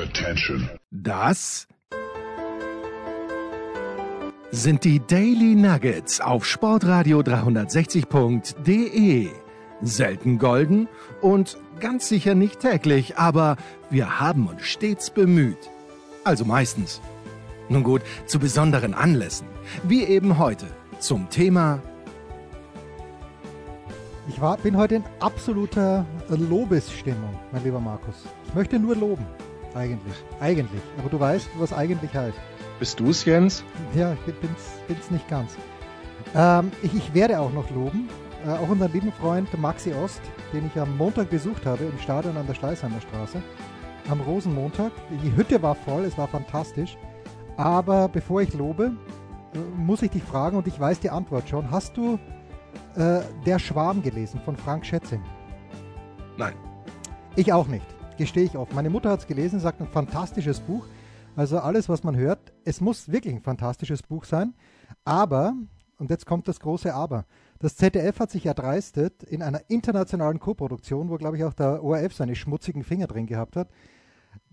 Attention. Das sind die Daily Nuggets auf Sportradio 360.de. Selten golden und ganz sicher nicht täglich, aber wir haben uns stets bemüht. Also meistens. Nun gut, zu besonderen Anlässen, wie eben heute zum Thema Ich war, bin heute in absoluter Lobesstimmung, mein lieber Markus. Ich möchte nur loben. Eigentlich. Eigentlich. Aber du weißt, was eigentlich heißt. Bist du es, Jens? Ja, ich bin's, bin's nicht ganz. Ähm, ich, ich werde auch noch loben. Äh, auch unseren lieben Freund Maxi Ost, den ich am Montag besucht habe im Stadion an der Schleißheimer Straße. Am Rosenmontag. Die Hütte war voll, es war fantastisch. Aber bevor ich lobe, äh, muss ich dich fragen und ich weiß die Antwort schon. Hast du äh, Der Schwarm gelesen von Frank Schätzing? Nein. Ich auch nicht, gestehe ich offen. Meine Mutter hat es gelesen, sagt ein fantastisches Buch. Also alles, was man hört, es muss wirklich ein fantastisches Buch sein. Aber, und jetzt kommt das große Aber, das ZDF hat sich erdreistet, in einer internationalen Koproduktion, wo, glaube ich, auch der ORF seine schmutzigen Finger drin gehabt hat,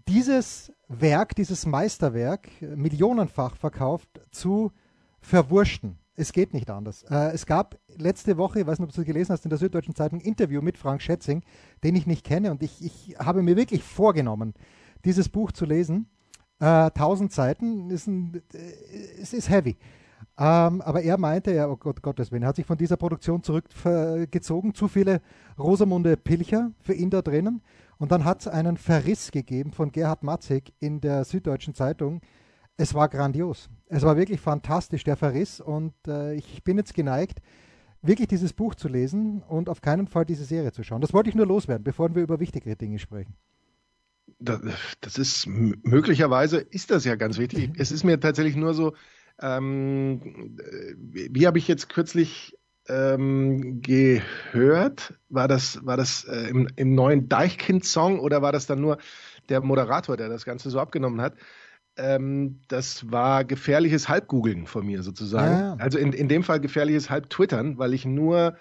dieses Werk, dieses Meisterwerk, äh, millionenfach verkauft, zu verwurschten. Es geht nicht anders. Äh, es gab letzte Woche, ich weiß nicht, ob du es gelesen hast, in der Süddeutschen Zeitung ein Interview mit Frank Schätzing, den ich nicht kenne. Und ich, ich habe mir wirklich vorgenommen, dieses Buch zu lesen. Äh, 1000 Seiten ist ein, äh, es ist heavy. Ähm, aber er meinte, ja, oh Gott, Gottes Willen, er hat sich von dieser Produktion zurückgezogen. Zu viele Rosamunde Pilcher für ihn da drinnen. Und dann hat es einen Verriss gegeben von Gerhard Matzig in der Süddeutschen Zeitung. Es war grandios. Es war wirklich fantastisch, der Verriss. Und äh, ich bin jetzt geneigt, wirklich dieses Buch zu lesen und auf keinen Fall diese Serie zu schauen. Das wollte ich nur loswerden, bevor wir über wichtigere Dinge sprechen. Das, das ist möglicherweise ist das ja ganz wichtig. Es ist mir tatsächlich nur so, ähm, wie habe ich jetzt kürzlich ähm, gehört? War das, war das äh, im, im neuen Deichkind-Song oder war das dann nur der Moderator, der das Ganze so abgenommen hat? Ähm, das war gefährliches Halbgoogeln von mir sozusagen. Ja, ja. Also in, in dem Fall gefährliches Halbtwittern, weil ich nur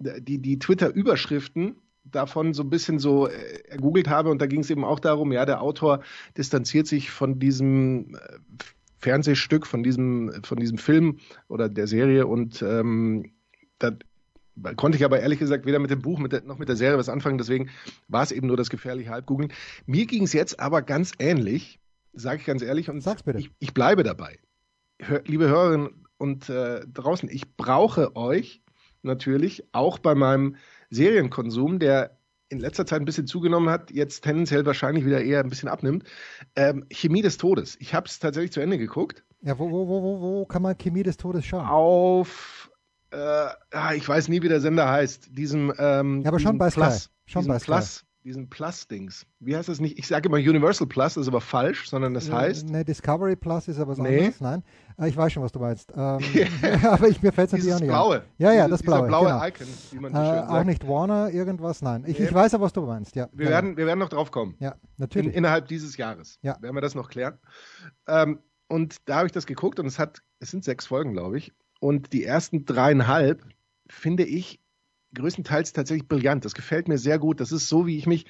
die, die Twitter-Überschriften davon so ein bisschen so äh, ergoogelt habe und da ging es eben auch darum, ja, der Autor distanziert sich von diesem äh, Fernsehstück, von diesem, von diesem Film oder der Serie und ähm, da konnte ich aber ehrlich gesagt weder mit dem Buch mit der, noch mit der Serie was anfangen, deswegen war es eben nur das gefährliche Halbgoogeln. Mir ging es jetzt aber ganz ähnlich, sage ich ganz ehrlich und Sag's bitte. Ich, ich bleibe dabei. Hör, liebe Hörerinnen und äh, draußen, ich brauche euch natürlich auch bei meinem Serienkonsum, der in letzter Zeit ein bisschen zugenommen hat, jetzt tendenziell wahrscheinlich wieder eher ein bisschen abnimmt. Ähm, Chemie des Todes. Ich habe es tatsächlich zu Ende geguckt. Ja, wo, wo, wo, wo, wo kann man Chemie des Todes schauen? Auf, äh, ah, ich weiß nie, wie der Sender heißt. Diesem, ähm, Ja, aber schon bei Sky. Plus, Schon bei Sky. Plus, diesen Plus-Dings. Wie heißt das nicht? Ich sage immer Universal Plus, das ist aber falsch, sondern das heißt Ne, Discovery Plus ist aber was Nee. anderes. Nein, Äh, ich weiß schon, was du meinst. Ähm, aber ich, mir fällt es natürlich auch nicht blaue. an. Ja, ja, das blaue. Blaue genau. Icon, wie man Äh, so schön auch sagt. nicht Warner, irgendwas, nein. Ich, Nee. ich weiß ja, was du meinst, ja. Wir, ja, werden, wir werden noch drauf kommen. ja, In, natürlich. innerhalb dieses Jahres. Ja. Werden wir das noch klären. Ähm, und da habe ich das geguckt und es hat, es sind sechs Folgen, glaube ich. Und die ersten dreieinhalb finde ich größtenteils tatsächlich brillant. Das gefällt mir sehr gut. Das ist so, wie ich mich.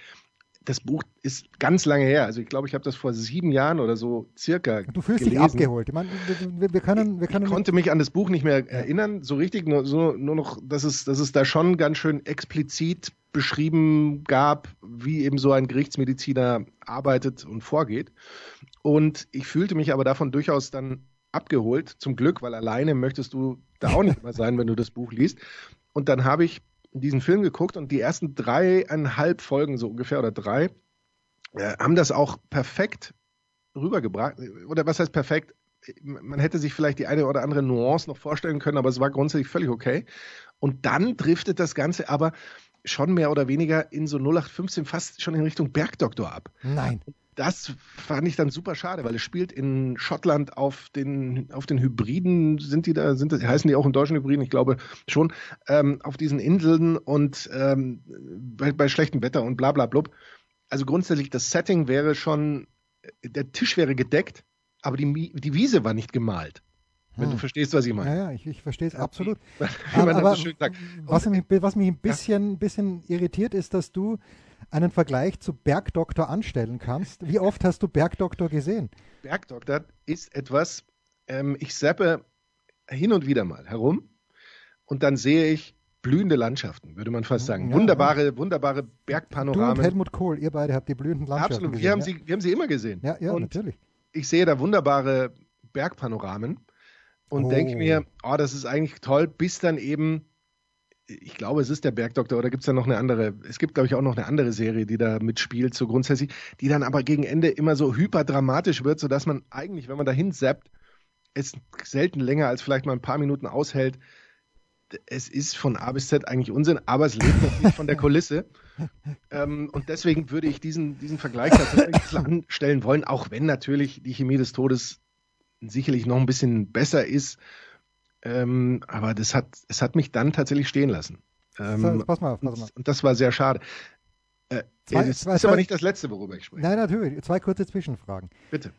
Das Buch ist ganz lange her. Also ich glaube, ich habe das vor sieben Jahren oder so circa. du fühlst gelesen. dich abgeholt. Ich meine, wir, wir- können, wir können Ich konnte mich an das Buch nicht mehr erinnern, so richtig, nur, so, nur noch, dass es, dass es da schon ganz schön explizit beschrieben gab, wie eben so ein Gerichtsmediziner arbeitet und vorgeht. Und ich fühlte mich aber davon durchaus dann abgeholt, zum Glück, weil alleine möchtest du da auch nicht mehr sein, wenn du das Buch liest. Und dann habe ich diesen Film geguckt und die ersten dreieinhalb Folgen so ungefähr oder drei äh, haben das auch perfekt rübergebracht. Oder was heißt perfekt? Man hätte sich vielleicht die eine oder andere Nuance noch vorstellen können, aber es war grundsätzlich völlig okay. Und dann driftet das Ganze aber schon mehr oder weniger in so 0815 fast schon in Richtung Bergdoktor ab. Nein. Das fand ich dann super schade, weil es spielt in Schottland auf den, auf den Hybriden, sind die da, sind das, heißen die auch im deutschen Hybriden? Ich glaube schon, ähm, auf diesen Inseln und ähm, bei, bei schlechtem Wetter und bla bla blub. Also grundsätzlich, das Setting wäre schon, der Tisch wäre gedeckt, aber die, die Wiese war nicht gemalt. Wenn Hm. du verstehst, was ich Ja, meine. ja, ich, ich verstehe es absolut. Wie man aber das so was mich, was mich ein bisschen, bisschen irritiert, ist, dass du einen Vergleich zu Bergdoktor anstellen kannst. Wie oft hast du Bergdoktor gesehen? Bergdoktor ist etwas, ähm, ich seppe hin und wieder mal herum und dann sehe ich blühende Landschaften, würde man fast sagen. Ja, wunderbare, ja. wunderbare Bergpanoramen. Du und Helmut Kohl, ihr beide habt die blühenden Landschaften Absolut, gesehen. Wir haben, ja. sie, wir haben sie immer gesehen. Ja, ja, und natürlich. Ich sehe da wunderbare Bergpanoramen und oh. denke mir, oh, das ist eigentlich toll, bis dann eben, ich glaube, es ist der Bergdoktor oder gibt es da noch eine andere, es gibt, glaube ich, auch noch eine andere Serie, die da mitspielt, so grundsätzlich, die dann aber gegen Ende immer so hyperdramatisch wird, sodass man eigentlich, wenn man dahin zappt, es selten länger als vielleicht mal ein paar Minuten aushält. Es ist von A bis Z eigentlich Unsinn, aber es lebt natürlich von der Kulisse. Ähm, und deswegen würde ich diesen, diesen Vergleich tatsächlich anstellen wollen, auch wenn natürlich die Chemie des Todes sicherlich noch ein bisschen besser ist. Ähm, aber das hat, es hat mich dann tatsächlich stehen lassen. Ähm, pass mal auf, pass mal. Und, das war sehr schade. Äh, zwei, das zwei, ist aber nicht das Letzte, worüber ich spreche. Nein, natürlich. Zwei kurze Zwischenfragen. Bitte.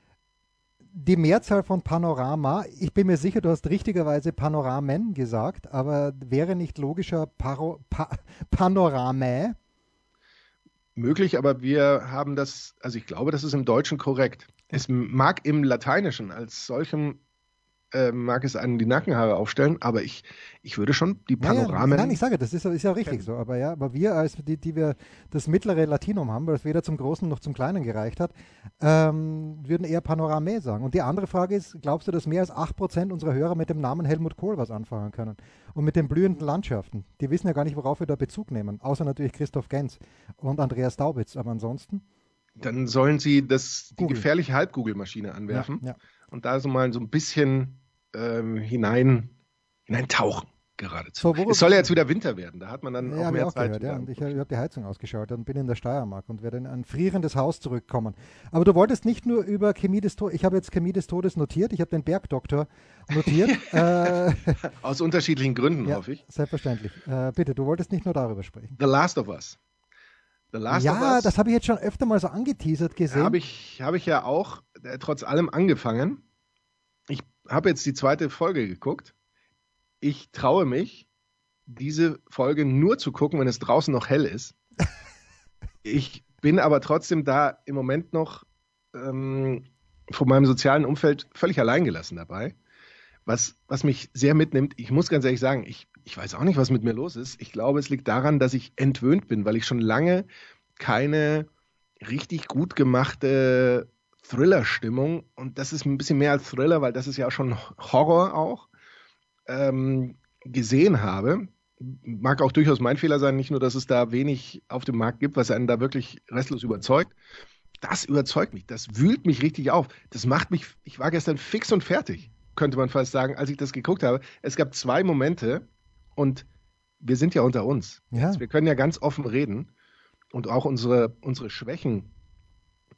Die Mehrzahl von Panorama, ich bin mir sicher, du hast richtigerweise Panoramen gesagt, aber wäre nicht logischer Paro, pa, Panoramae? Möglich, aber wir haben das, also ich glaube, das ist im Deutschen korrekt. Es mag im Lateinischen als solchem äh, mag es einen die Nackenhaare aufstellen, aber ich, ich würde schon die Panoramen. Naja, nein, ich sage, das ist, ist ja richtig so. Aber ja, aber wir, als die, die wir das mittlere Latinum haben, weil es weder zum Großen noch zum Kleinen gereicht hat, ähm, würden eher Panorame sagen. Und die andere Frage ist, glaubst du, dass mehr als 8% unserer Hörer mit dem Namen Helmut Kohl was anfangen können? Und mit den blühenden Landschaften? Die wissen ja gar nicht, worauf wir da Bezug nehmen. Außer natürlich Christoph Gens und Andreas Daubitz. Aber ansonsten. Dann sollen sie das, die gefährliche Halbkugelmaschine anwerfen ja, ja. und da so mal so ein bisschen ähm, hinein, hineintauchen geradezu. So, es soll ja jetzt wieder Winter werden, da hat man dann ja, auch mehr auch Zeit. Gehört, ja, und ich, ich habe die Heizung ausgeschaltet und bin in der Steiermark und werde in ein frierendes Haus zurückkommen. Aber du wolltest nicht nur über Chemie des Todes, ich habe jetzt Chemie des Todes notiert, ich habe den Bergdoktor notiert. äh, Aus unterschiedlichen Gründen, ja, hoffe ich. Selbstverständlich. Äh, bitte, du wolltest nicht nur darüber sprechen. The Last of Us. Ja, das habe ich jetzt schon öfter mal so angeteasert gesehen. Habe ich, hab ich ja auch äh, trotz allem angefangen. Ich habe jetzt die zweite Folge geguckt. Ich traue mich, diese Folge nur zu gucken, wenn es draußen noch hell ist. ich bin aber trotzdem da im Moment noch ähm, von meinem sozialen Umfeld völlig alleingelassen dabei. Was, was mich sehr mitnimmt, ich muss ganz ehrlich sagen, ich ich weiß auch nicht, was mit mir los ist. Ich glaube, es liegt daran, dass ich entwöhnt bin, weil ich schon lange keine richtig gut gemachte Thriller-Stimmung, und das ist ein bisschen mehr als Thriller, weil das ist ja auch schon Horror auch, ähm, gesehen habe. Mag auch durchaus mein Fehler sein, nicht nur, dass es da wenig auf dem Markt gibt, was einen da wirklich restlos überzeugt. Das überzeugt mich, das wühlt mich richtig auf. Das macht mich, ich war gestern fix und fertig, könnte man fast sagen, als ich das geguckt habe. Es gab zwei Momente, und wir sind ja unter uns. Ja. Wir können ja ganz offen reden und auch unsere, unsere Schwächen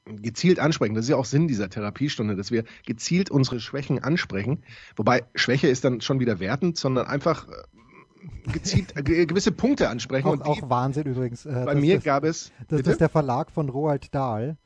gezielt ansprechen. Das ist ja auch Sinn dieser Therapiestunde, dass wir gezielt unsere Schwächen ansprechen. Wobei Schwäche ist dann schon wieder wertend, sondern einfach äh, gezielt äh, gewisse Punkte ansprechen. Auch, und die, auch Wahnsinn übrigens. Äh, bei mir das, gab es. Das, das ist der Verlag von Roald Dahl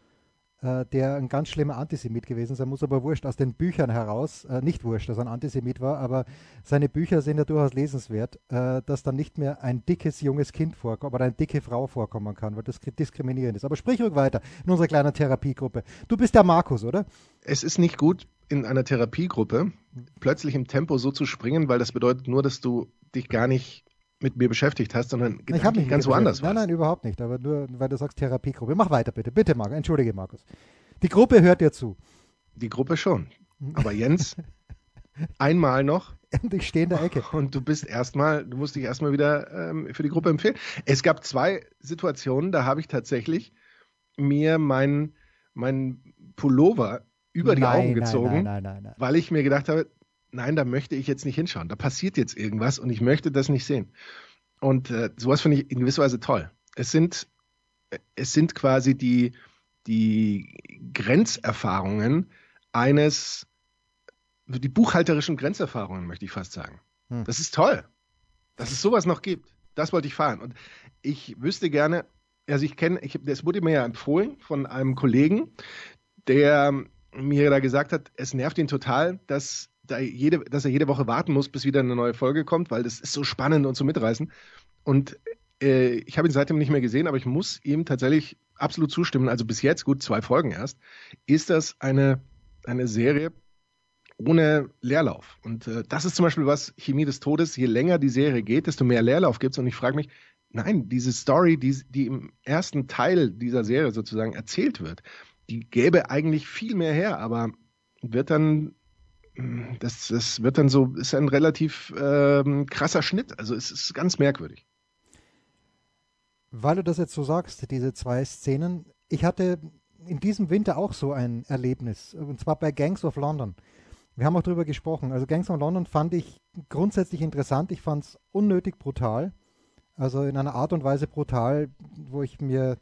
der ein ganz schlimmer Antisemit gewesen sein muss, aber wurscht, aus den Büchern heraus, äh, nicht wurscht, dass er ein Antisemit war, aber seine Bücher sind ja durchaus lesenswert, äh, dass dann nicht mehr ein dickes junges Kind vorkommt oder eine dicke Frau vorkommen kann, weil das diskriminierend ist. Aber sprich ruhig weiter in unserer kleinen Therapiegruppe. Du bist der Markus, oder? Es ist nicht gut, in einer Therapiegruppe plötzlich im Tempo so zu springen, weil das bedeutet nur, dass du dich gar nicht mit mir beschäftigt hast, sondern ich habe mich ganz woanders. Nein, nein, überhaupt nicht. Aber nur, weil du sagst Therapiegruppe. Mach weiter bitte. Bitte, Markus. Entschuldige, Markus. Die Gruppe hört dir zu. Die Gruppe schon. Aber Jens, einmal noch. Und ich stehe in der Ecke. Und du bist erstmal, du musst dich erstmal wieder ähm, für die Gruppe empfehlen. Es gab zwei Situationen, da habe ich tatsächlich mir meinen mein Pullover über die nein, Augen gezogen, nein, nein, weil ich mir gedacht habe, nein, da möchte ich jetzt nicht hinschauen. Da passiert jetzt irgendwas und ich möchte das nicht sehen. Und äh, sowas finde ich in gewisser Weise toll. Es sind, es sind quasi die, die Grenzerfahrungen eines, die buchhalterischen Grenzerfahrungen, möchte ich fast sagen. Hm. Das ist toll, dass es sowas noch gibt. Das wollte ich fahren. Und ich wüsste gerne, also ich kenne, ich, das wurde mir ja empfohlen von einem Kollegen, der mir da gesagt hat, es nervt ihn total, dass da jede, dass er jede Woche warten muss, bis wieder eine neue Folge kommt, weil das ist so spannend und so mitreißend. Und Äh, ich habe ihn seitdem nicht mehr gesehen, aber ich muss ihm tatsächlich absolut zustimmen. Also bis jetzt, gut, zwei Folgen erst, ist das eine, eine Serie ohne Leerlauf. Und äh, das ist zum Beispiel was, Chemie des Todes, je länger die Serie geht, desto mehr Leerlauf gibt es. Und ich frage mich, nein, diese Story, die, die im ersten Teil dieser Serie sozusagen erzählt wird, die gäbe eigentlich viel mehr her, aber wird dann das, das wird dann so, ist ein relativ ähm, krasser Schnitt. Also es ist ganz merkwürdig. Weil du das jetzt so sagst, diese zwei Szenen, ich hatte in diesem Winter auch so ein Erlebnis, und zwar bei Gangs of London. Wir haben auch darüber gesprochen. Also Gangs of London fand ich grundsätzlich interessant. Ich fand es unnötig brutal. Also in einer Art und Weise brutal, wo ich mir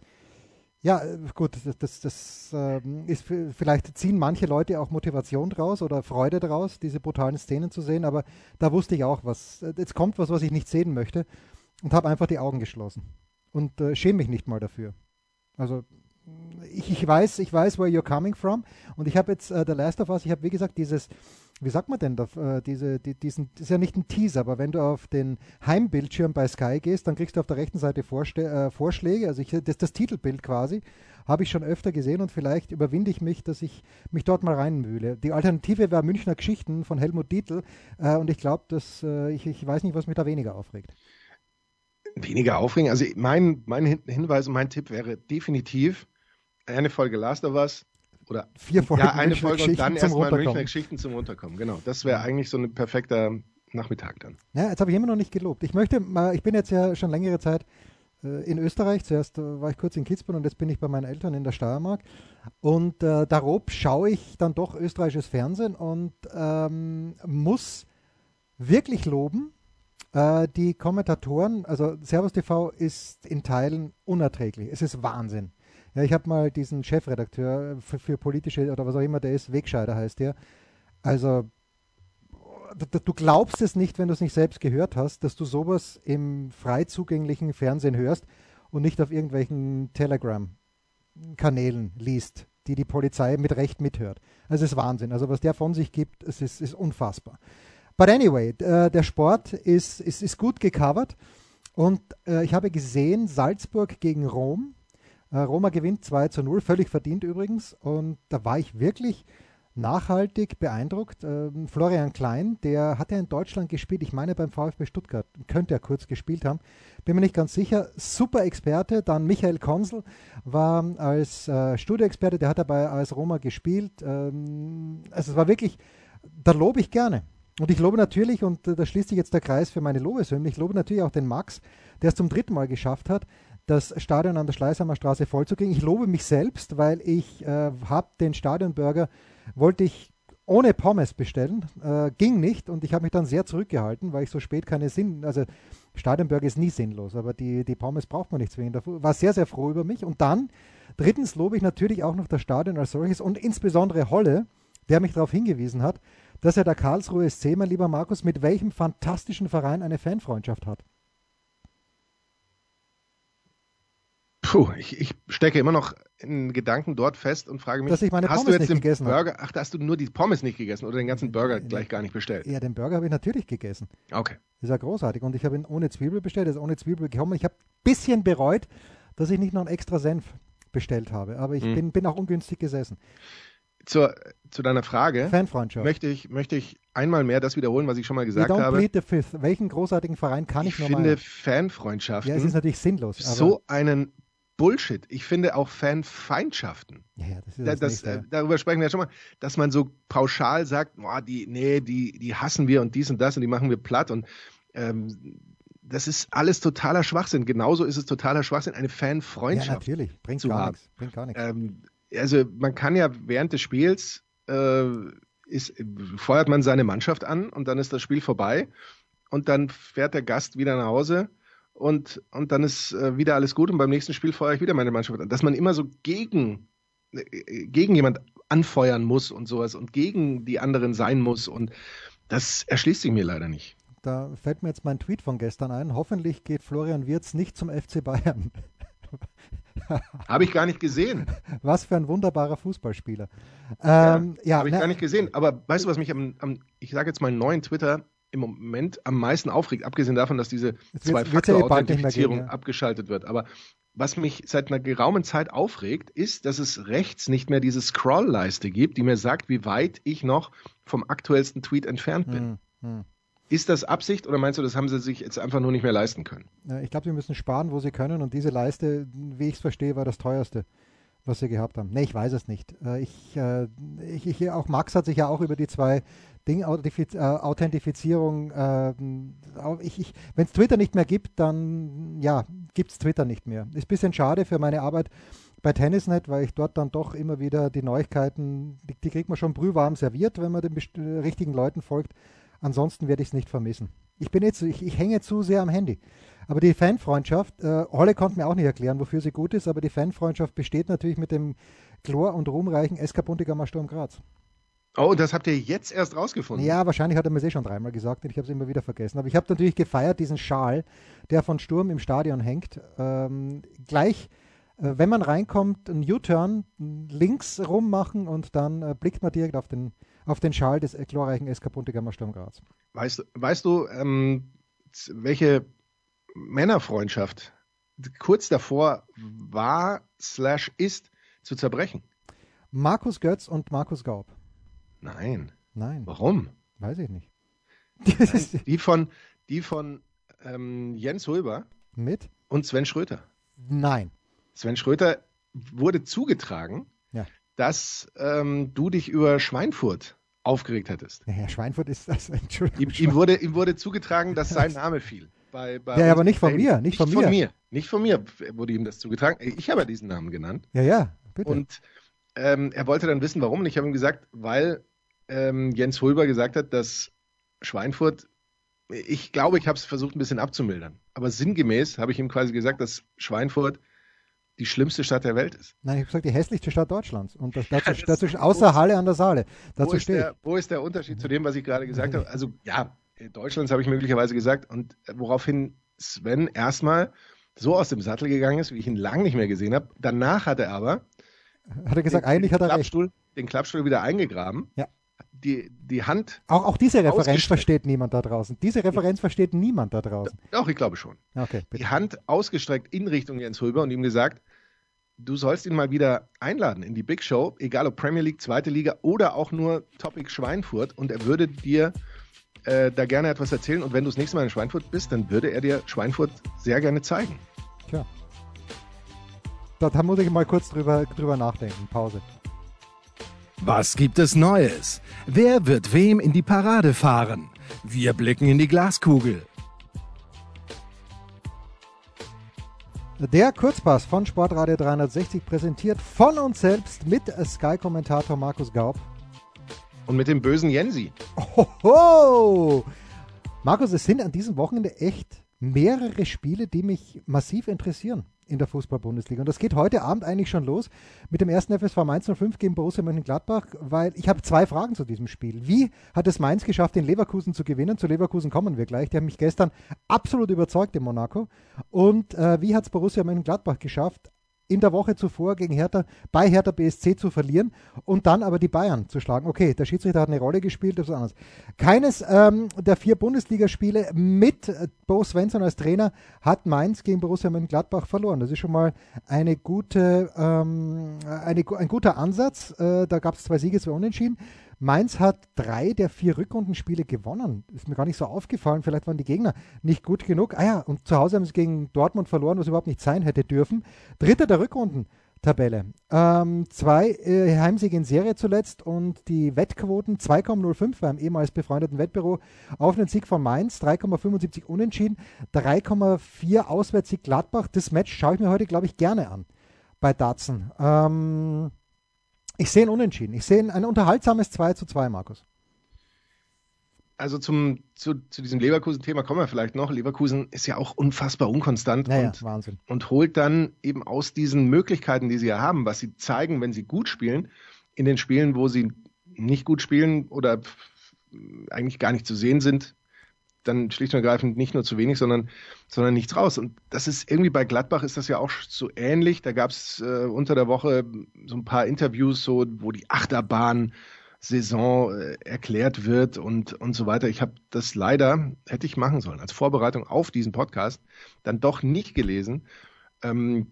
ja, gut, das, das, das äh, ist vielleicht ziehen manche Leute auch Motivation draus oder Freude draus, diese brutalen Szenen zu sehen, aber da wusste ich auch was. Jetzt kommt was, was ich nicht sehen möchte und habe einfach die Augen geschlossen und äh, schäme mich nicht mal dafür. Also ich, ich, weiß, ich weiß, where you're coming from und ich habe jetzt äh, The Last of Us, ich habe wie gesagt dieses wie sagt man denn, da, äh, diese, die, diesen, das ist ja nicht ein Teaser, aber wenn du auf den Heimbildschirm bei Sky gehst, dann kriegst du auf der rechten Seite Vorste äh, Vorschläge, also ich, das, das Titelbild quasi, habe ich schon öfter gesehen und vielleicht überwinde ich mich, dass ich mich dort mal reinmühle. Die Alternative wäre Münchner Geschichten von Helmut Dietl äh, und ich glaube, dass äh, ich, ich weiß nicht, was mich da weniger aufregt. Weniger aufregen? Also mein, mein Hinweis und mein Tipp wäre definitiv eine Folge Last of Us, oder vier Folgen. Ja, eine Folge und dann erstmal Münchner Geschichten zum Runterkommen. Genau, das wäre eigentlich so ein perfekter Nachmittag dann. Ja, jetzt habe ich immer noch nicht gelobt. Ich möchte mal, ich bin jetzt ja schon längere Zeit äh, in Österreich. Zuerst äh, war ich kurz in Kitzbühel und jetzt bin ich bei meinen Eltern in der Steiermark. Und äh, darob schaue ich dann doch österreichisches Fernsehen und ähm, muss wirklich loben. Äh, die Kommentatoren, also Servus TV ist in Teilen unerträglich. Es ist Wahnsinn. Ja, ich habe mal diesen Chefredakteur für, für, politische oder was auch immer der ist, Wegscheider heißt der. Also du, glaubst es nicht, wenn du es nicht selbst gehört hast, dass du sowas im frei zugänglichen Fernsehen hörst und nicht auf irgendwelchen Telegram-Kanälen liest, die die Polizei mit Recht mithört. Also es ist Wahnsinn. Also was der von sich gibt, es ist, ist unfassbar. But anyway, äh, der Sport ist, ist, ist gut gecovert und äh, ich habe gesehen, Salzburg gegen Rom äh, Roma gewinnt 2 zu 0, völlig verdient übrigens. Und da war ich wirklich nachhaltig beeindruckt. Ähm, Florian Klein, der hat ja in Deutschland gespielt, ich meine beim VfB Stuttgart, könnte er kurz gespielt haben, bin mir nicht ganz sicher. Super Experte. Dann Michael Konsel war als äh, Studioexperte, der hat dabei als Roma gespielt. Ähm, also es war wirklich, da lobe ich gerne. Und ich lobe natürlich, und äh, da schließt sich jetzt der Kreis für meine Lobeshymne, ich lobe natürlich auch den Max, der es zum dritten Mal geschafft hat, das Stadion an der Schleißheimer Straße vollzukriegen. Ich lobe mich selbst, weil ich äh, habe den Stadionburger, wollte ich ohne Pommes bestellen, äh, ging nicht und ich habe mich dann sehr zurückgehalten, weil ich so spät keine Sinn, also Stadionburger ist nie sinnlos, aber die, die Pommes braucht man nicht zwingend. War sehr, sehr froh über mich und dann, drittens lobe ich natürlich auch noch das Stadion als solches und insbesondere Holle, der mich darauf hingewiesen hat, dass er der Karlsruhe SC, mein lieber Markus, mit welchem fantastischen Verein eine Fanfreundschaft hat. Puh, ich, ich, stecke immer noch in Gedanken dort fest und frage mich, dass ich meine hast Pommes du jetzt den Burger, habe. ach, da hast du nur die Pommes nicht gegessen oder den ganzen Burger ja, gleich gar nicht bestellt? Ja, den Burger habe ich natürlich gegessen. Okay. ist ja großartig und ich habe ihn ohne Zwiebel bestellt, ist ohne Zwiebel gekommen. Ich habe ein bisschen bereut, dass ich nicht noch einen extra Senf bestellt habe, aber ich hm. bin, bin auch ungünstig gesessen. Zur, zu deiner Frage Fanfreundschaft. Möchte ich, möchte ich einmal mehr das wiederholen, was ich schon mal gesagt don't habe. Plead the fifth. Welchen großartigen Verein kann ich, ich? Ich finde Fanfreundschaften. Ja, es ist natürlich sinnlos. so einen Bullshit. Ich finde auch Fanfeindschaften. Ja, ja, das ist das, das äh, darüber sprechen wir ja schon mal, dass man so pauschal sagt, boah, die, nee, die, die hassen wir und dies und das und die machen wir platt und ähm, das ist alles totaler Schwachsinn. Genauso ist es totaler Schwachsinn, eine Fanfreundschaft. Ja, natürlich. Bringt zu gar nichts. Bringt gar nichts. Ähm, also man kann ja während des Spiels äh, ist, feuert man seine Mannschaft an und dann ist das Spiel vorbei und dann fährt der Gast wieder nach Hause und, und dann ist äh, wieder alles gut und beim nächsten Spiel feuere ich wieder meine Mannschaft an. Dass man immer so gegen, äh, gegen jemand anfeuern muss und sowas und gegen die anderen sein muss und das erschließt sich mir leider nicht. Da fällt mir jetzt mein Tweet von gestern ein. Hoffentlich geht Florian Wirz nicht zum FC Bayern. Habe ich gar nicht gesehen. Was für ein wunderbarer Fußballspieler. Ähm, ja, ja habe ich na, gar nicht gesehen. Aber weißt du, was mich am, am ich sage jetzt mal neuen Twitter im Moment am meisten aufregt, abgesehen davon, dass diese Zwei-Faktor-Authentifizierung ja. abgeschaltet wird. Aber was mich seit einer geraumen Zeit aufregt, ist, dass es rechts nicht mehr diese Scroll-Leiste gibt, die mir sagt, wie weit ich noch vom aktuellsten Tweet entfernt bin. Hm, hm. Ist das Absicht oder meinst du, das haben sie sich jetzt einfach nur nicht mehr leisten können? Ich glaube, sie müssen sparen, wo sie können und diese Leiste, wie ich es verstehe, war das teuerste, was sie gehabt haben. Ne, ich weiß es nicht. Äh, ich, äh, ich, ich, auch Max hat sich ja auch über die zwei Ding äh, Authentifizierung. Äh, ich, Wenn es Twitter nicht mehr gibt, dann ja, gibt es Twitter nicht mehr. Ist ein bisschen schade für meine Arbeit bei Tennisnet, weil ich dort dann doch immer wieder die Neuigkeiten, die, die kriegt man schon brühwarm serviert, wenn man den richtigen Leuten folgt. Ansonsten werde ich es nicht vermissen. Ich bin jetzt, ich, ich hänge zu sehr am Handy. Aber die Fanfreundschaft, äh, Holle konnte mir auch nicht erklären, wofür sie gut ist, aber die Fanfreundschaft besteht natürlich mit dem Chlor- und ruhmreichen SK Buntigammer Sturm Graz. Oh, das habt ihr jetzt erst rausgefunden? Ja, wahrscheinlich hat er mir das eh schon dreimal gesagt und ich habe es immer wieder vergessen. Aber ich habe natürlich gefeiert, diesen Schal, der von Sturm im Stadion hängt. Ähm, gleich, äh, wenn man reinkommt, einen U-Turn links rum machen und dann äh, blickt man direkt auf den, auf den Schal des äh, glorreichen SK Buntigammer Sturm Graz. Weißt, weißt du, ähm, welche Männerfreundschaft kurz davor war slash ist zu zerbrechen? Markus Götz und Markus Gaub. Nein. Nein. Warum? Weiß ich nicht. Nein, die von, die von ähm, Jens Hulber mit und Sven Schröter. Nein. Sven Schröter wurde zugetragen, ja. dass ähm, du dich über Schweinfurt aufgeregt hättest. Ja, Herr Schweinfurt ist das. Entschuldigung. Ihm, ihm, wurde, ihm wurde zugetragen, dass sein Name fiel. Bei, bei ja, aber nicht von mir. Nicht, von, von mir. Nicht von mir wurde ihm das zugetragen. Ich habe ja diesen Namen genannt. Ja, ja, bitte. Und ähm, er wollte dann wissen, warum. Und ich habe ihm gesagt, weil ähm, Jens Hulber gesagt hat, dass Schweinfurt, ich glaube, ich habe es versucht ein bisschen abzumildern, aber sinngemäß habe ich ihm quasi gesagt, dass Schweinfurt die schlimmste Stadt der Welt ist. Nein, ich habe gesagt, die hässlichste Stadt Deutschlands. Und das, dazu, ja, das dazu außer Halle an der Saale. Dazu wo, ist der, wo ist der Unterschied zu dem, was ich gerade gesagt habe? Also ja, Deutschlands habe ich möglicherweise gesagt und woraufhin Sven erstmal so aus dem Sattel gegangen ist, wie ich ihn lange nicht mehr gesehen habe. Danach hat er aber hat er gesagt, den, eigentlich hat er Klappstuhl, recht. den Klappstuhl wieder eingegraben. Ja die, die Hand. Auch, auch diese Referenz versteht niemand da draußen. Diese Referenz versteht niemand da draußen. Doch, ich glaube schon. Okay, bitte. Die Hand ausgestreckt in Richtung Jens Hulber und ihm gesagt, du sollst ihn mal wieder einladen in die Big Show, egal ob Premier League, zweite Liga oder auch nur Topic Schweinfurt und er würde dir äh, da gerne etwas erzählen und wenn du das nächste Mal in Schweinfurt bist, dann würde er dir Schweinfurt sehr gerne zeigen. Tja. Da, da muss ich mal kurz drüber, drüber nachdenken. Pause. Was gibt es Neues? Wer wird wem in die Parade fahren? Wir blicken in die Glaskugel. Der Kurzpass von Sportradio 360 präsentiert von uns selbst mit Sky-Kommentator Markus Gaub. Und mit dem bösen Jensi. Oho! Markus, es sind an diesem Wochenende echt mehrere Spiele, die mich massiv interessieren in der Fußball-Bundesliga. Und das geht heute Abend eigentlich schon los mit dem ersten FSV Mainz 05 gegen Borussia Mönchengladbach, weil ich habe zwei Fragen zu diesem Spiel. Wie hat es Mainz geschafft, den Leverkusen zu gewinnen? Zu Leverkusen kommen wir gleich. Die haben mich gestern absolut überzeugt in Monaco. Und äh, wie hat es Borussia Mönchengladbach geschafft, in der Woche zuvor gegen Hertha bei Hertha BSC zu verlieren und dann aber die Bayern zu schlagen. Okay, der Schiedsrichter hat eine Rolle gespielt, das ist anders. Keines ähm, der vier Bundesligaspiele mit äh, Bo Svensson als Trainer hat Mainz gegen Borussia Mönchengladbach verloren. Das ist schon mal eine gute, ähm, eine, ein guter Ansatz. Äh, da gab es zwei Siege, zwei Unentschieden. Mainz hat drei der vier Rückrundenspiele gewonnen. Ist mir gar nicht so aufgefallen. Vielleicht waren die Gegner nicht gut genug. Ah ja, und zu Hause haben sie gegen Dortmund verloren, was überhaupt nicht sein hätte dürfen. Dritter der Rückrundentabelle. Ähm, zwei äh, Heimsiege in Serie zuletzt und die Wettquoten 2,05 beim ehemals befreundeten Wettbüro auf einen Sieg von Mainz, 3,75 unentschieden, 3,4 Auswärtssieg Gladbach. Das Match schaue ich mir heute, glaube ich, gerne an bei Datsen. Ähm, ich sehe ein Unentschieden. Ich sehe ein unterhaltsames 2 zu 2, Markus. Also zum, zu, zu diesem Leverkusen-Thema kommen wir vielleicht noch. Leverkusen ist ja auch unfassbar unkonstant naja, und, Wahnsinn. und holt dann eben aus diesen Möglichkeiten, die sie ja haben, was sie zeigen, wenn sie gut spielen, in den Spielen, wo sie nicht gut spielen oder eigentlich gar nicht zu sehen sind, dann schlicht und ergreifend nicht nur zu wenig, sondern, sondern nichts raus. Und das ist irgendwie bei Gladbach ist das ja auch so ähnlich. Da gab es äh, unter der Woche so ein paar Interviews, so, wo die Achterbahn Saison äh, erklärt wird und, und so weiter. Ich habe das leider, hätte ich machen sollen, als Vorbereitung auf diesen Podcast, dann doch nicht gelesen. Ähm,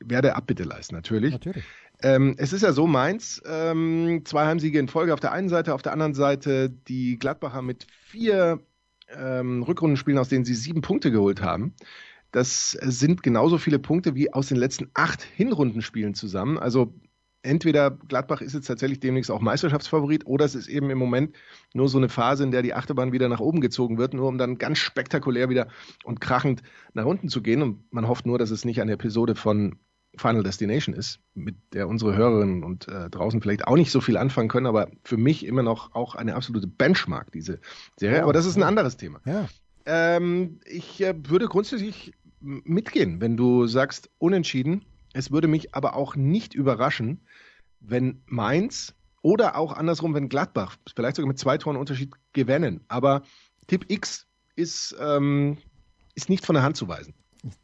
werde Abbitte leisten, natürlich. Natürlich. Ähm, es ist ja so, Mainz, ähm, zwei Heimsiege in Folge auf der einen Seite, auf der anderen Seite die Gladbacher mit vier ähm, Rückrundenspielen, aus denen sie sieben Punkte geholt haben. Das sind genauso viele Punkte wie aus den letzten acht Hinrundenspielen zusammen. Also entweder Gladbach ist jetzt tatsächlich demnächst auch Meisterschaftsfavorit oder es ist eben im Moment nur so eine Phase, in der die Achterbahn wieder nach oben gezogen wird, nur um dann ganz spektakulär wieder und krachend nach unten zu gehen. Und man hofft nur, dass es nicht eine Episode von Final Destination ist, mit der unsere Hörerinnen und äh, draußen vielleicht auch nicht so viel anfangen können, aber für mich immer noch auch eine absolute Benchmark, diese Serie. aber das ist ein anderes Thema. Ja. Ähm, ich äh, würde grundsätzlich mitgehen, wenn du sagst, unentschieden es würde mich aber auch nicht überraschen, wenn Mainz oder auch andersrum, wenn Gladbach, vielleicht sogar mit zwei Toren Unterschied, gewinnen. Aber Tipp X ist, ähm, ist nicht von der Hand zu weisen.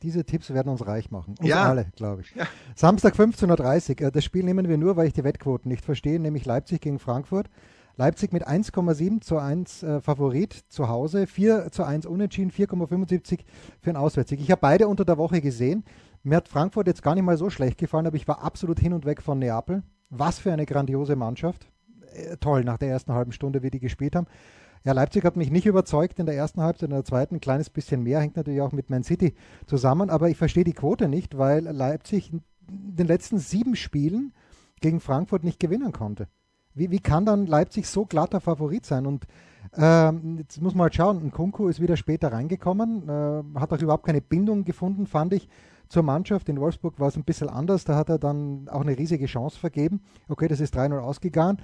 Diese Tipps werden uns reich machen. Uns ja. alle, glaube ich. Ja. Samstag 15.30 Uhr. Äh, das Spiel nehmen wir nur, weil ich die Wettquoten nicht verstehe, nämlich Leipzig gegen Frankfurt. Leipzig mit 1,7 zu 1 äh, Favorit zu Hause, 4 zu 1 unentschieden, 4,75 für einen Auswärtssieg. Ich habe beide unter der Woche gesehen. Mir hat Frankfurt jetzt gar nicht mal so schlecht gefallen, aber ich war absolut hin und weg von Neapel. Was für eine grandiose Mannschaft. Äh, toll, nach der ersten halben Stunde, wie die gespielt haben. Ja, Leipzig hat mich nicht überzeugt in der ersten Halbzeit, in der zweiten ein kleines bisschen mehr, hängt natürlich auch mit Man City zusammen, aber ich verstehe die Quote nicht, weil Leipzig in den letzten sieben Spielen gegen Frankfurt nicht gewinnen konnte. Wie, wie kann dann Leipzig so glatter Favorit sein? Und ähm, jetzt muss man halt schauen, ein Kunku ist wieder später reingekommen, äh, hat auch überhaupt keine Bindung gefunden, fand ich zur Mannschaft. In Wolfsburg war es ein bisschen anders. Da hat er dann auch eine riesige Chance vergeben. Okay, das ist 3-0 ausgegangen.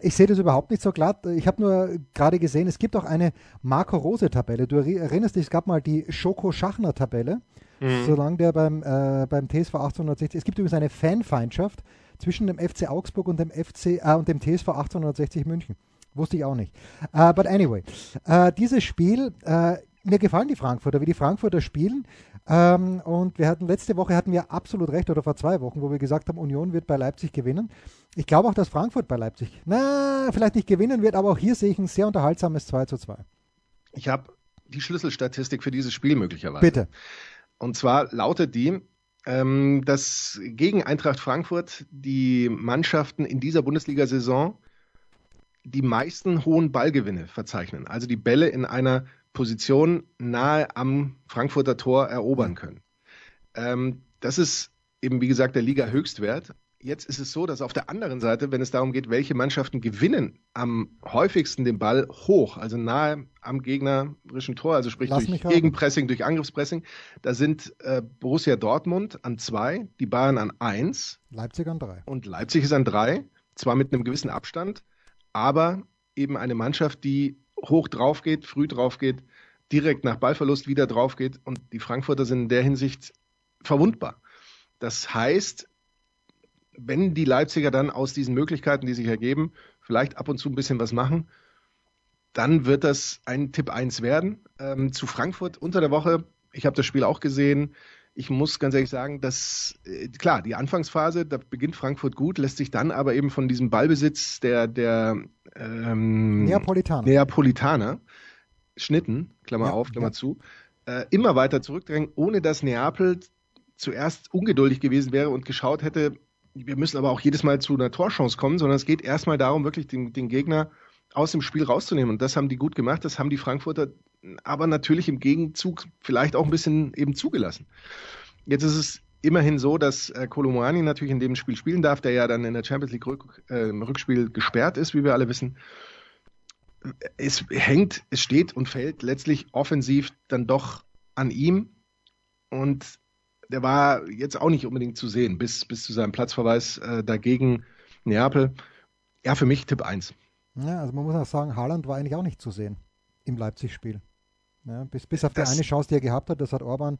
Ich sehe das überhaupt nicht so glatt. Ich habe nur gerade gesehen, es gibt auch eine Marco Rose-Tabelle. Du erinnerst dich, es gab mal die Schoko-Schachner-Tabelle. Mhm. Solange der beim, äh, beim TSV 1860, es gibt übrigens eine Fanfeindschaft zwischen dem FC Augsburg und dem, FC, äh, und dem TSV 1860 München. Wusste ich auch nicht. Uh, but anyway, uh, dieses Spiel, uh, mir gefallen die Frankfurter, wie die Frankfurter spielen. Ähm, und wir hatten letzte Woche hatten wir absolut recht, oder vor zwei Wochen, wo wir gesagt haben, Union wird bei Leipzig gewinnen. Ich glaube auch, dass Frankfurt bei Leipzig, na, vielleicht nicht gewinnen wird, aber auch hier sehe ich ein sehr unterhaltsames 2 zu 2. Ich habe die Schlüsselstatistik für dieses Spiel möglicherweise. Bitte. Und zwar lautet die, ähm, dass gegen Eintracht Frankfurt die Mannschaften in dieser Bundesliga-Saison die meisten hohen Ballgewinne verzeichnen. Also die Bälle in einer Position nahe am Frankfurter Tor erobern können. Ähm, das ist eben, wie gesagt, der Liga-Höchstwert. Jetzt ist es so, dass auf der anderen Seite, wenn es darum geht, welche Mannschaften gewinnen am häufigsten den Ball hoch, also nahe am gegnerischen Tor, also sprich Lass durch Gegenpressing, durch Angriffspressing, da sind äh, Borussia Dortmund an zwei, die Bayern an eins. Leipzig an drei. Und Leipzig ist an drei, zwar mit einem gewissen Abstand, aber eben eine Mannschaft, die hoch drauf geht, früh drauf geht, direkt nach Ballverlust wieder drauf geht und die Frankfurter sind in der Hinsicht verwundbar. Das heißt, wenn die Leipziger dann aus diesen Möglichkeiten, die sich ergeben, vielleicht ab und zu ein bisschen was machen, dann wird das ein Tipp 1 werden. Ähm, zu Frankfurt unter der Woche, ich habe das Spiel auch gesehen. Ich muss ganz ehrlich sagen, dass, äh, klar, die Anfangsphase, da beginnt Frankfurt gut, lässt sich dann aber eben von diesem Ballbesitz der, der ähm, Neapolitaner. Neapolitaner, Schnitten, Klammer ja, auf, Klammer ja. zu, äh, immer weiter zurückdrängen, ohne dass Neapel zuerst ungeduldig gewesen wäre und geschaut hätte, wir müssen aber auch jedes Mal zu einer Torchance kommen, sondern es geht erstmal darum, wirklich den, den Gegner aus dem Spiel rauszunehmen. Und das haben die gut gemacht, das haben die Frankfurter aber natürlich im Gegenzug vielleicht auch ein bisschen eben zugelassen. Jetzt ist es immerhin so, dass äh, Kolomani natürlich in dem Spiel spielen darf, der ja dann in der Champions League Rück, äh, Rückspiel gesperrt ist, wie wir alle wissen. Es hängt, es steht und fällt letztlich offensiv dann doch an ihm. Und der war jetzt auch nicht unbedingt zu sehen, bis, bis zu seinem Platzverweis äh, dagegen Neapel. Ja, für mich Tipp 1. Ja, also man muss auch sagen, Haaland war eigentlich auch nicht zu sehen im Leipzig-Spiel. Ja, bis, bis auf die eine Chance, die er gehabt hat, das hat Orban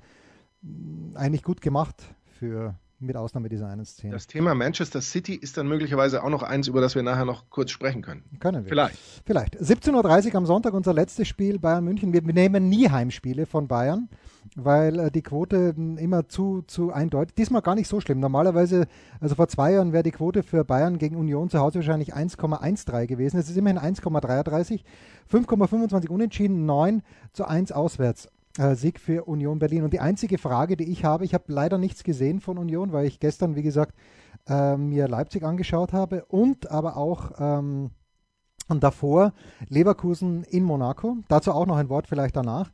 eigentlich gut gemacht für mit Ausnahme dieser einen Szene. Das Thema Manchester City ist dann möglicherweise auch noch eins, über das wir nachher noch kurz sprechen können. Können wir. Vielleicht. Vielleicht. 17.30 Uhr am Sonntag unser letztes Spiel Bayern München. Wir nehmen nie Heimspiele von Bayern, weil äh, die Quote immer zu, zu eindeutig. Diesmal gar nicht so schlimm. Normalerweise, also vor zwei Jahren wäre die Quote für Bayern gegen Union zu Hause wahrscheinlich 1,13 gewesen. Es ist immerhin 1,33. 5,25 unentschieden, 9 zu 1 auswärts. Äh, Sieg für Union Berlin. Und die einzige Frage, die ich habe, ich habe leider nichts gesehen von Union, weil ich gestern, wie gesagt, äh, mir Leipzig angeschaut habe und aber auch ähm, und davor Leverkusen in Monaco. Dazu auch noch ein Wort vielleicht danach.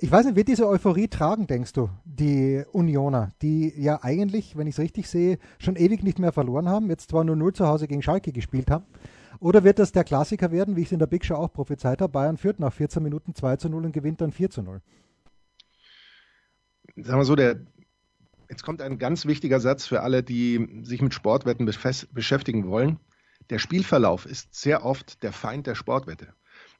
Ich weiß nicht, wird diese Euphorie tragen, denkst du, die Unioner, die ja eigentlich, wenn ich es richtig sehe, schon ewig nicht mehr verloren haben, jetzt zwar nur 0 zu Hause gegen Schalke gespielt haben, oder wird das der Klassiker werden, wie ich es in der Big Show auch prophezeit habe? Bayern führt nach 14 Minuten 2 zu 0 und gewinnt dann 4 zu 0 sagen wir so, der, jetzt kommt ein ganz wichtiger Satz für alle, die sich mit Sportwetten beschäftigen wollen. Der Spielverlauf ist sehr oft der Feind der Sportwette.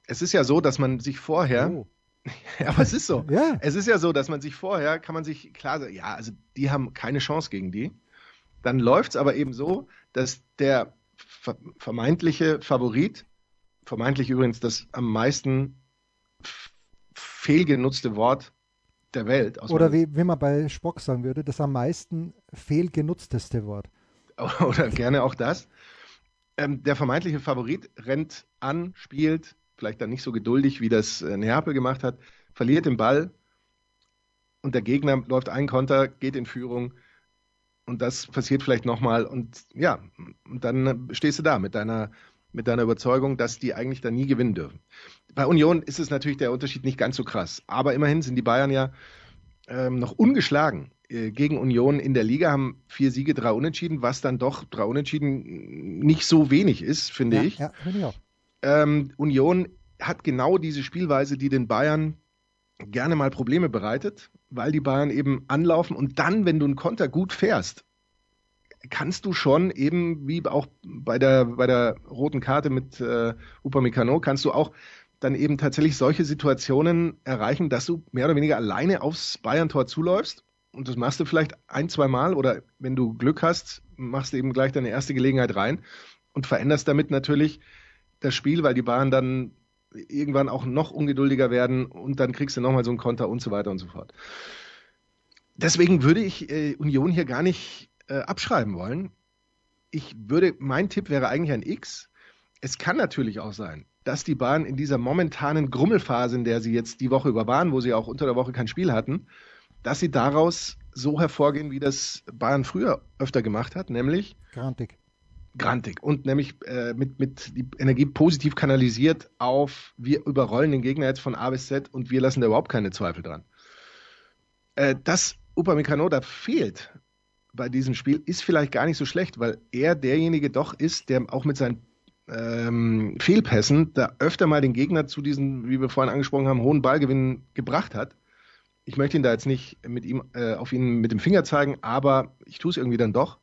Es ist ja so, dass man sich vorher, oh. ja, aber es ist so. ja. Es ist ja so, dass man sich vorher, kann man sich klar sagen, ja, also die haben keine Chance gegen die. Dann läuft es aber eben so, dass der vermeintliche Favorit, vermeintlich übrigens das am meisten fehlgenutzte Wort der Welt. Oder wie, wie man bei Spock sagen würde, das am meisten fehlgenutzteste Wort. Oder gerne auch das. Ähm, der vermeintliche Favorit rennt an, spielt, vielleicht dann nicht so geduldig, wie das äh, Neapel gemacht hat, verliert den Ball und der Gegner läuft einen Konter, geht in Führung und das passiert vielleicht nochmal und ja, und dann stehst du da mit deiner, mit deiner Überzeugung, dass die eigentlich da nie gewinnen dürfen. Bei Union ist es natürlich der Unterschied nicht ganz so krass. Aber immerhin sind die Bayern ja ähm, noch ungeschlagen äh, gegen Union in der Liga, haben vier Siege, drei Unentschieden, was dann doch drei Unentschieden nicht so wenig ist, finde ja, ich. Ja, finde ich auch. Ähm, Union hat genau diese Spielweise, die den Bayern gerne mal Probleme bereitet, weil die Bayern eben anlaufen und dann, wenn du einen Konter gut fährst, kannst du schon eben, wie auch bei der, bei der roten Karte mit äh, Upamecano, kannst du auch dann eben tatsächlich solche Situationen erreichen, dass du mehr oder weniger alleine aufs Bayern-Tor zuläufst. Und das machst du vielleicht ein, zwei Mal oder wenn du Glück hast, machst du eben gleich deine erste Gelegenheit rein und veränderst damit natürlich das Spiel, weil die Bayern dann irgendwann auch noch ungeduldiger werden und dann kriegst du nochmal so einen Konter und so weiter und so fort. Deswegen würde ich äh, Union hier gar nicht äh, abschreiben wollen. Ich würde, mein Tipp wäre eigentlich ein X. Es kann natürlich auch sein, dass die Bayern in dieser momentanen Grummelphase, in der sie jetzt die Woche über waren, wo sie auch unter der Woche kein Spiel hatten, dass sie daraus so hervorgehen, wie das Bayern früher öfter gemacht hat, nämlich Grantig. Grantig und nämlich äh, mit, mit die Energie positiv kanalisiert auf wir überrollen den Gegner jetzt von A bis Z und wir lassen da überhaupt keine Zweifel dran. Äh, dass Upamecano da fehlt bei diesem Spiel, ist vielleicht gar nicht so schlecht, weil er derjenige doch ist, der auch mit seinen ähm, Fehlpässen da öfter mal den Gegner zu diesen, wie wir vorhin angesprochen haben, hohen Ballgewinnen gebracht hat. Ich möchte ihn da jetzt nicht mit ihm äh, auf ihn mit dem Finger zeigen, aber ich tue es irgendwie dann doch.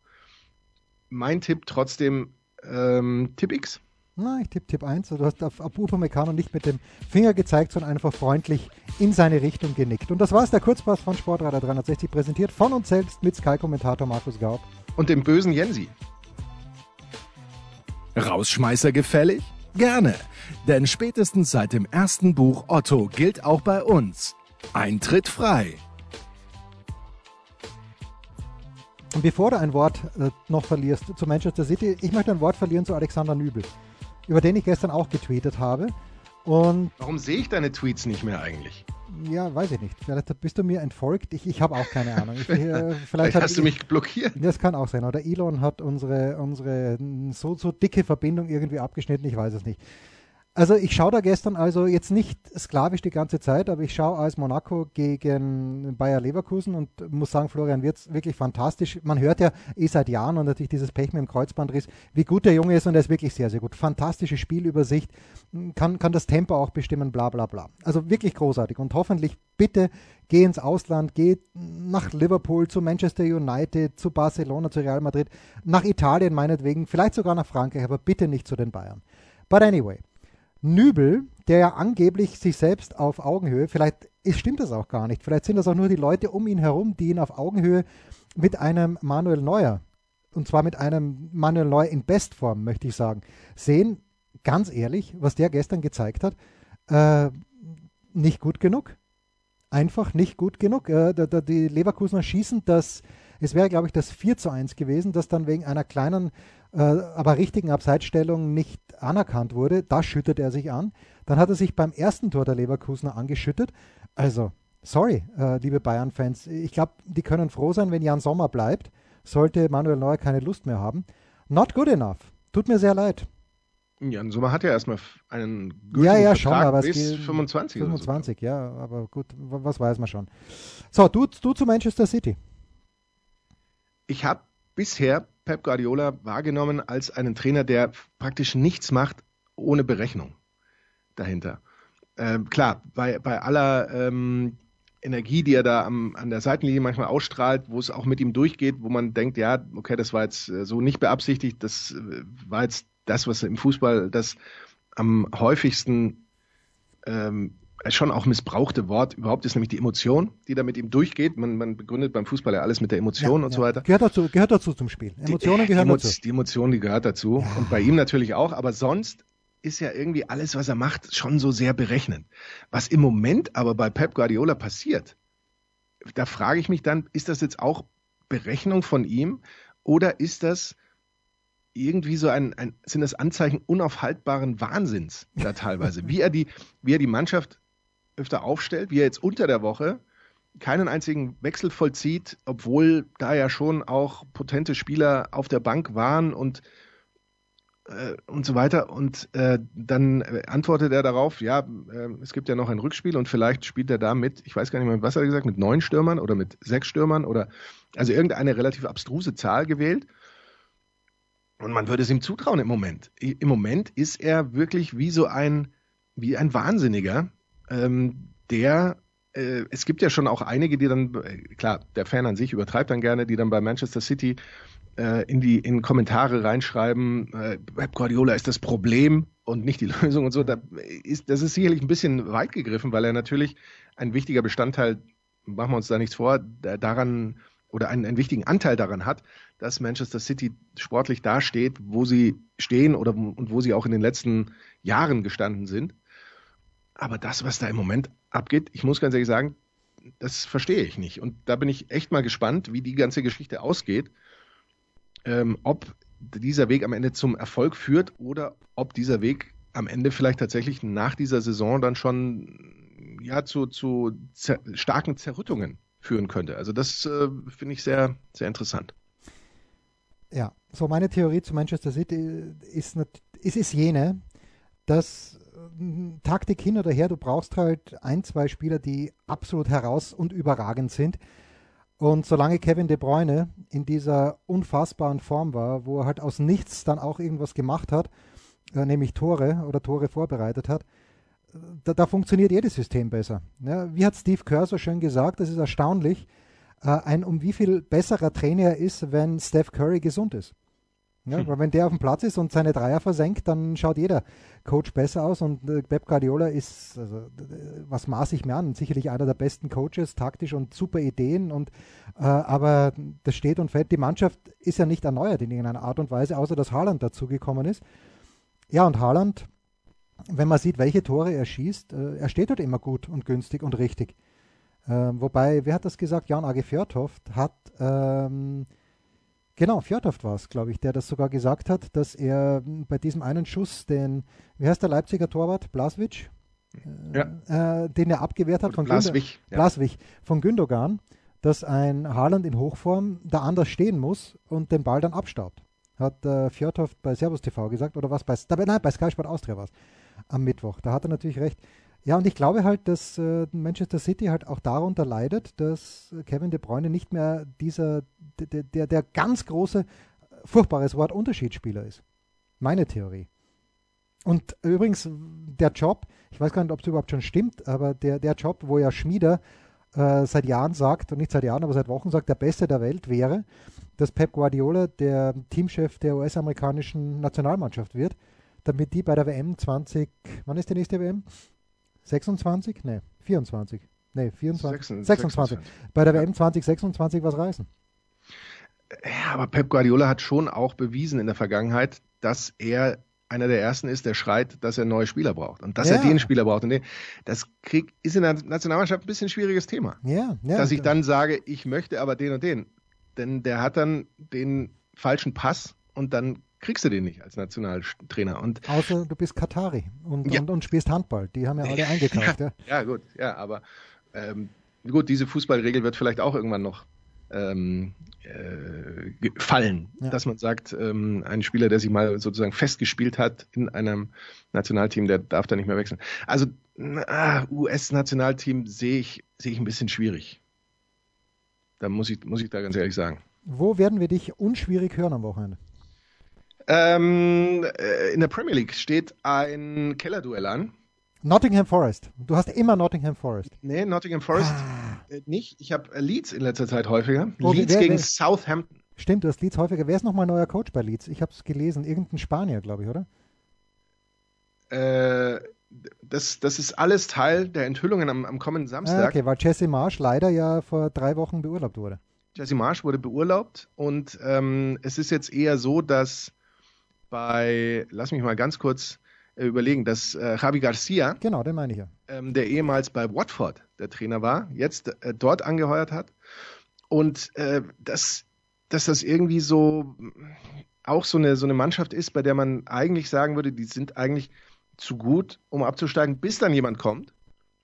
Mein Tipp trotzdem ähm, Tipp X. Na, ich tippe Tipp 1. Du hast auf, auf Upamecano nicht mit dem Finger gezeigt, sondern einfach freundlich in seine Richtung genickt. Und das war es, der Kurzpass von Sportradar 360, präsentiert von uns selbst mit Sky-Kommentator Markus Gaub. Und dem bösen Jensi. Rausschmeißer gefällig? Gerne, denn spätestens seit dem ersten Buch Otto gilt auch bei uns. Eintritt frei. Und bevor du ein Wort äh, noch verlierst zu Manchester City, ich möchte ein Wort verlieren zu Alexander Nübel, über den ich gestern auch getweetet habe. Und Warum sehe ich deine Tweets nicht mehr eigentlich? Ja, weiß ich nicht. Vielleicht bist du mir entfolgt. Ich, ich habe auch keine Ahnung. Ich, äh, vielleicht, vielleicht hast du mich blockiert. Das kann auch sein. Oder Elon hat unsere, unsere so, so dicke Verbindung irgendwie abgeschnitten. Ich weiß es nicht. Also ich schaue da gestern also jetzt nicht sklavisch die ganze Zeit, aber ich schaue als Monaco gegen Bayer Leverkusen und muss sagen, Florian Wirtz wirklich fantastisch. Man hört ja eh seit Jahren und natürlich dieses Pech mit dem Kreuzbandriss, wie gut der Junge ist und er ist wirklich sehr, sehr gut. Fantastische Spielübersicht, kann, kann das Tempo auch bestimmen, bla bla bla. Also wirklich großartig und hoffentlich bitte geh ins Ausland, geh nach Liverpool, zu Manchester United, zu Barcelona, zu Real Madrid, nach Italien meinetwegen, vielleicht sogar nach Frankreich, aber bitte nicht zu den Bayern. But anyway, Nübel, der ja angeblich sich selbst auf Augenhöhe, vielleicht stimmt das auch gar nicht, vielleicht sind das auch nur die Leute um ihn herum, die ihn auf Augenhöhe mit einem Manuel Neuer, und zwar mit einem Manuel Neuer in Bestform, möchte ich sagen, sehen, ganz ehrlich, was der gestern gezeigt hat, äh, nicht gut genug. Einfach nicht gut genug. Äh, die Leverkusener schießen das, es wäre, glaube ich, das 4 zu 1 gewesen, das dann wegen einer kleinen, äh, aber richtigen Abseitsstellung nicht anerkannt wurde. Da schüttet er sich an. Dann hat er sich beim ersten Tor der Leverkusener angeschüttet. Also, sorry, äh, liebe Bayern-Fans. Ich glaube, die können froh sein, wenn Jan Sommer bleibt. Sollte Manuel Neuer keine Lust mehr haben. Not good enough. Tut mir sehr leid. Jan Sommer hat ja erstmal einen gültigen ja, ja, Vertrag schon, aber bis es 25. 25, so. ja, aber gut, was weiß man schon. So, du, du zu Manchester City. Ich habe bisher Pep Guardiola wahrgenommen als einen Trainer, der praktisch nichts macht ohne Berechnung dahinter. Ähm, klar, bei, bei aller ähm, Energie, die er da am, an der Seitenlinie manchmal ausstrahlt, wo es auch mit ihm durchgeht, wo man denkt, ja, okay, das war jetzt äh, so nicht beabsichtigt, das äh, war jetzt das, was im Fußball das am häufigsten ähm, schon auch missbrauchte Wort überhaupt ist, nämlich die Emotion, die da mit ihm durchgeht. Man, man begründet beim Fußball ja alles mit der Emotion ja, und ja. so weiter. Gehört dazu, gehört dazu zum Spiel. Emotionen die, gehören die, dazu. Die Emotion, die gehört dazu. Ja. Und bei ihm natürlich auch. Aber sonst ist ja irgendwie alles, was er macht, schon so sehr berechnet. Was im Moment aber bei Pep Guardiola passiert, da frage ich mich dann, ist das jetzt auch Berechnung von ihm oder ist das irgendwie so ein, ein, sind das Anzeichen unaufhaltbaren Wahnsinns da teilweise. wie er die, wie er die Mannschaft öfter aufstellt, wie er jetzt unter der Woche keinen einzigen Wechsel vollzieht, obwohl da ja schon auch potente Spieler auf der Bank waren und äh, und so weiter. Und äh, dann antwortet er darauf, ja, äh, es gibt ja noch ein Rückspiel und vielleicht spielt er da mit, ich weiß gar nicht mehr, was hat er gesagt, mit neun Stürmern oder mit sechs Stürmern oder also irgendeine relativ abstruse Zahl gewählt. Und man würde es ihm zutrauen im Moment. Im Moment ist er wirklich wie so ein, wie ein Wahnsinniger, ähm, der äh, es gibt ja schon auch einige, die dann, äh, klar, der Fan an sich übertreibt dann gerne, die dann bei Manchester City äh, in die in Kommentare reinschreiben, äh, Pep Guardiola ist das Problem und nicht die Lösung und so. Da ist, das ist sicherlich ein bisschen weit gegriffen, weil er natürlich ein wichtiger Bestandteil, machen wir uns da nichts vor, daran oder einen, einen wichtigen Anteil daran hat, dass Manchester City sportlich dasteht, wo sie stehen oder und wo sie auch in den letzten Jahren gestanden sind. Aber das, was da im Moment abgeht, ich muss ganz ehrlich sagen, das verstehe ich nicht. Und da bin ich echt mal gespannt, wie die ganze Geschichte ausgeht. Ähm, ob dieser Weg am Ende zum Erfolg führt oder ob dieser Weg am Ende vielleicht tatsächlich nach dieser Saison dann schon ja zu, zu zer starken Zerrüttungen führen könnte. Also das äh, finde ich sehr, sehr interessant. Ja, so meine Theorie zu Manchester City ist, ist, ist jene, dass Taktik hin oder her, du brauchst halt ein, zwei Spieler, die absolut heraus und überragend sind. Und solange Kevin De Bruyne in dieser unfassbaren Form war, wo er halt aus nichts dann auch irgendwas gemacht hat, äh, nämlich Tore oder Tore vorbereitet hat, da, da funktioniert jedes System besser. Ja, wie hat Steve Kerr so schön gesagt, das ist erstaunlich, äh, ein um wie viel besserer Trainer er ist, wenn Steph Curry gesund ist. Ja, hm. Weil wenn der auf dem Platz ist und seine Dreier versenkt, dann schaut jeder Coach besser aus und äh, Pep Guardiola ist, also, was maß ich mir an, sicherlich einer der besten Coaches, taktisch und super Ideen und äh, aber das steht und fällt. Die Mannschaft ist ja nicht erneuert in irgendeiner Art und Weise, außer dass Haaland dazugekommen ist. Ja, und Haaland, wenn man sieht, welche Tore er schießt, äh, er steht dort immer gut und günstig und richtig. Ähm, wobei, wer hat das gesagt? Jan Age Fjörtoft hat, ähm, genau, Fjörtoft war es, glaube ich, der das sogar gesagt hat, dass er bei diesem einen Schuss den, wie heißt der Leipziger Torwart? Blaswitsch? Ja. Äh, den er abgewehrt hat von, Blaswig, Gündo, ja. Blaswig, von Gündogan, dass ein Haaland in Hochform da anders stehen muss und den Ball dann abstaubt. Hat äh, Fjörtoft bei Servus TV gesagt, oder was bei, nein, bei Sky Sport Austria war es am Mittwoch. Da hat er natürlich recht. Ja, und ich glaube halt, dass äh, Manchester City halt auch darunter leidet, dass Kevin De Bruyne nicht mehr dieser, der, der, der ganz große, furchtbares Wort Unterschiedsspieler ist. Meine Theorie. Und übrigens, der Job, ich weiß gar nicht, ob es überhaupt schon stimmt, aber der, der Job, wo ja Schmieder äh, seit Jahren sagt, und nicht seit Jahren, aber seit Wochen sagt, der Beste der Welt wäre, dass Pep Guardiola der Teamchef der US-amerikanischen Nationalmannschaft wird damit die bei der WM 20, wann ist die nächste WM? 26? Ne, 24. Ne, 24. 26. 26. Bei der WM 2026 was reißen. Ja, aber Pep Guardiola hat schon auch bewiesen in der Vergangenheit, dass er einer der ersten ist, der schreit, dass er neue Spieler braucht und dass ja. er den Spieler braucht. Und den, das krieg, ist in der Nationalmannschaft ein bisschen ein schwieriges Thema. Ja, ja, dass ich dann sage, ich möchte aber den und den. Denn der hat dann den falschen Pass und dann kriegst du den nicht als Nationaltrainer. Und Außer du bist Katari und, ja. und, und, spielst Handball. Die haben ja alle eingekauft. Ja, ja. gut, ja, aber ähm, gut, diese Fußballregel wird vielleicht auch irgendwann noch ähm, äh, fallen, ja. dass man sagt, ähm, ein Spieler, der sich mal sozusagen festgespielt hat in einem Nationalteam, der darf da nicht mehr wechseln. Also ah, US-Nationalteam sehe ich, sehe ich ein bisschen schwierig. Da muss ich, muss ich da ganz ehrlich sagen. Wo werden wir dich unschwierig hören am Wochenende? Ähm, äh, in der Premier League steht ein Kellerduell an. Nottingham Forest. Du hast immer Nottingham Forest. Nee, Nottingham Forest ah. Äh, nicht. Ich habe Leeds in letzter Zeit häufiger. Oh, Leeds wer, gegen wer, Southampton. Stimmt, du hast Leeds häufiger. Wer ist nochmal neuer Coach bei Leeds? Ich habe es gelesen. Irgendein Spanier, glaube ich, oder? Äh, das, das ist alles Teil der Enthüllungen am, am kommenden Samstag. Ah, okay, weil Jesse Marsch leider ja vor drei Wochen beurlaubt wurde. Jesse Marsch wurde beurlaubt und ähm, es ist jetzt eher so, dass bei, lass mich mal ganz kurz äh, überlegen, dass äh, Javi Garcia, genau, den meine ich ja, ähm, der ehemals bei Watford der Trainer war, jetzt äh, dort angeheuert hat. Und äh, dass, dass das irgendwie so auch so eine, so eine Mannschaft ist, bei der man eigentlich sagen würde, die sind eigentlich zu gut, um abzusteigen, bis dann jemand kommt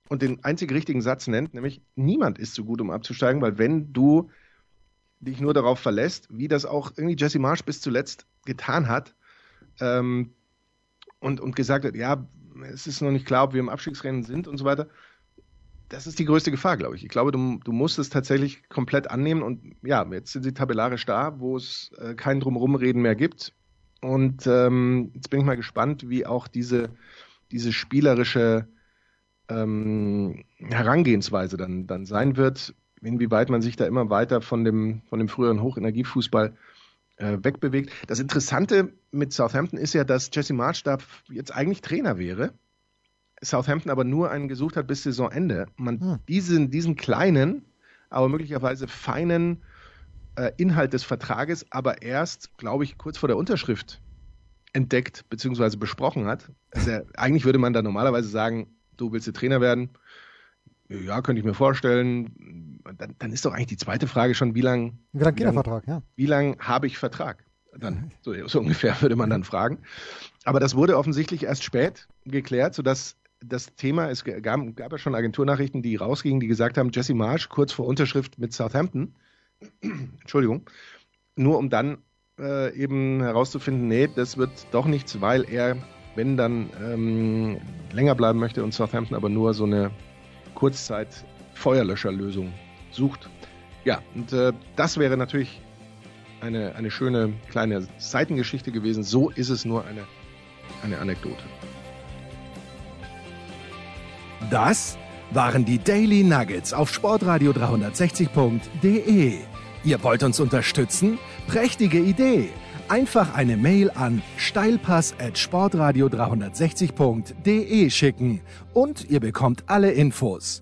und den einzig richtigen Satz nennt, nämlich niemand ist zu gut, um abzusteigen, weil wenn du dich nur darauf verlässt, wie das auch irgendwie Jesse Marsch bis zuletzt getan hat, ähm, und, und gesagt hat, ja, es ist noch nicht klar, ob wir im Abstiegsrennen sind und so weiter. Das ist die größte Gefahr, glaube ich. Ich glaube, du, du musst es tatsächlich komplett annehmen und ja, jetzt sind sie tabellarisch da, wo es äh, kein Drumrumreden mehr gibt. Und ähm, jetzt bin ich mal gespannt, wie auch diese, diese spielerische ähm, Herangehensweise dann, dann sein wird, inwieweit man sich da immer weiter von dem, von dem früheren Hochenergiefußball äh, wegbewegt. Das Interessante mit Southampton ist ja, dass Jesse March da jetzt eigentlich Trainer wäre. Southampton aber nur einen gesucht hat bis Saisonende. Man hm. diesen, diesen kleinen, aber möglicherweise feinen äh, Inhalt des Vertrages aber erst, glaube ich, kurz vor der Unterschrift entdeckt bzw. besprochen hat. Also, eigentlich würde man da normalerweise sagen, du willst Trainer werden, ja, könnte ich mir vorstellen. Dann, dann ist doch eigentlich die zweite Frage schon, wie lange. Wie lange geht der Vertrag, ja? Wie lange habe ich Vertrag? Dann, so, so, ungefähr würde man dann fragen. Aber das wurde offensichtlich erst spät geklärt, sodass das Thema, es gab, gab ja schon Agenturnachrichten, die rausgingen, die gesagt haben, Jesse Marsh kurz vor Unterschrift mit Southampton, Entschuldigung, nur um dann äh, eben herauszufinden, nee, das wird doch nichts, weil er, wenn dann ähm, länger bleiben möchte und Southampton aber nur so eine Kurzzeit-Feuerlöscherlösung sucht. Ja, und äh, das wäre natürlich eine, eine schöne kleine Seitengeschichte gewesen. So ist es nur eine, eine Anekdote. Das waren die Daily Nuggets auf Sportradio 360.de. Ihr wollt uns unterstützen? Prächtige Idee! Einfach eine Mail an steilpass at sportradio 360.de schicken und ihr bekommt alle Infos.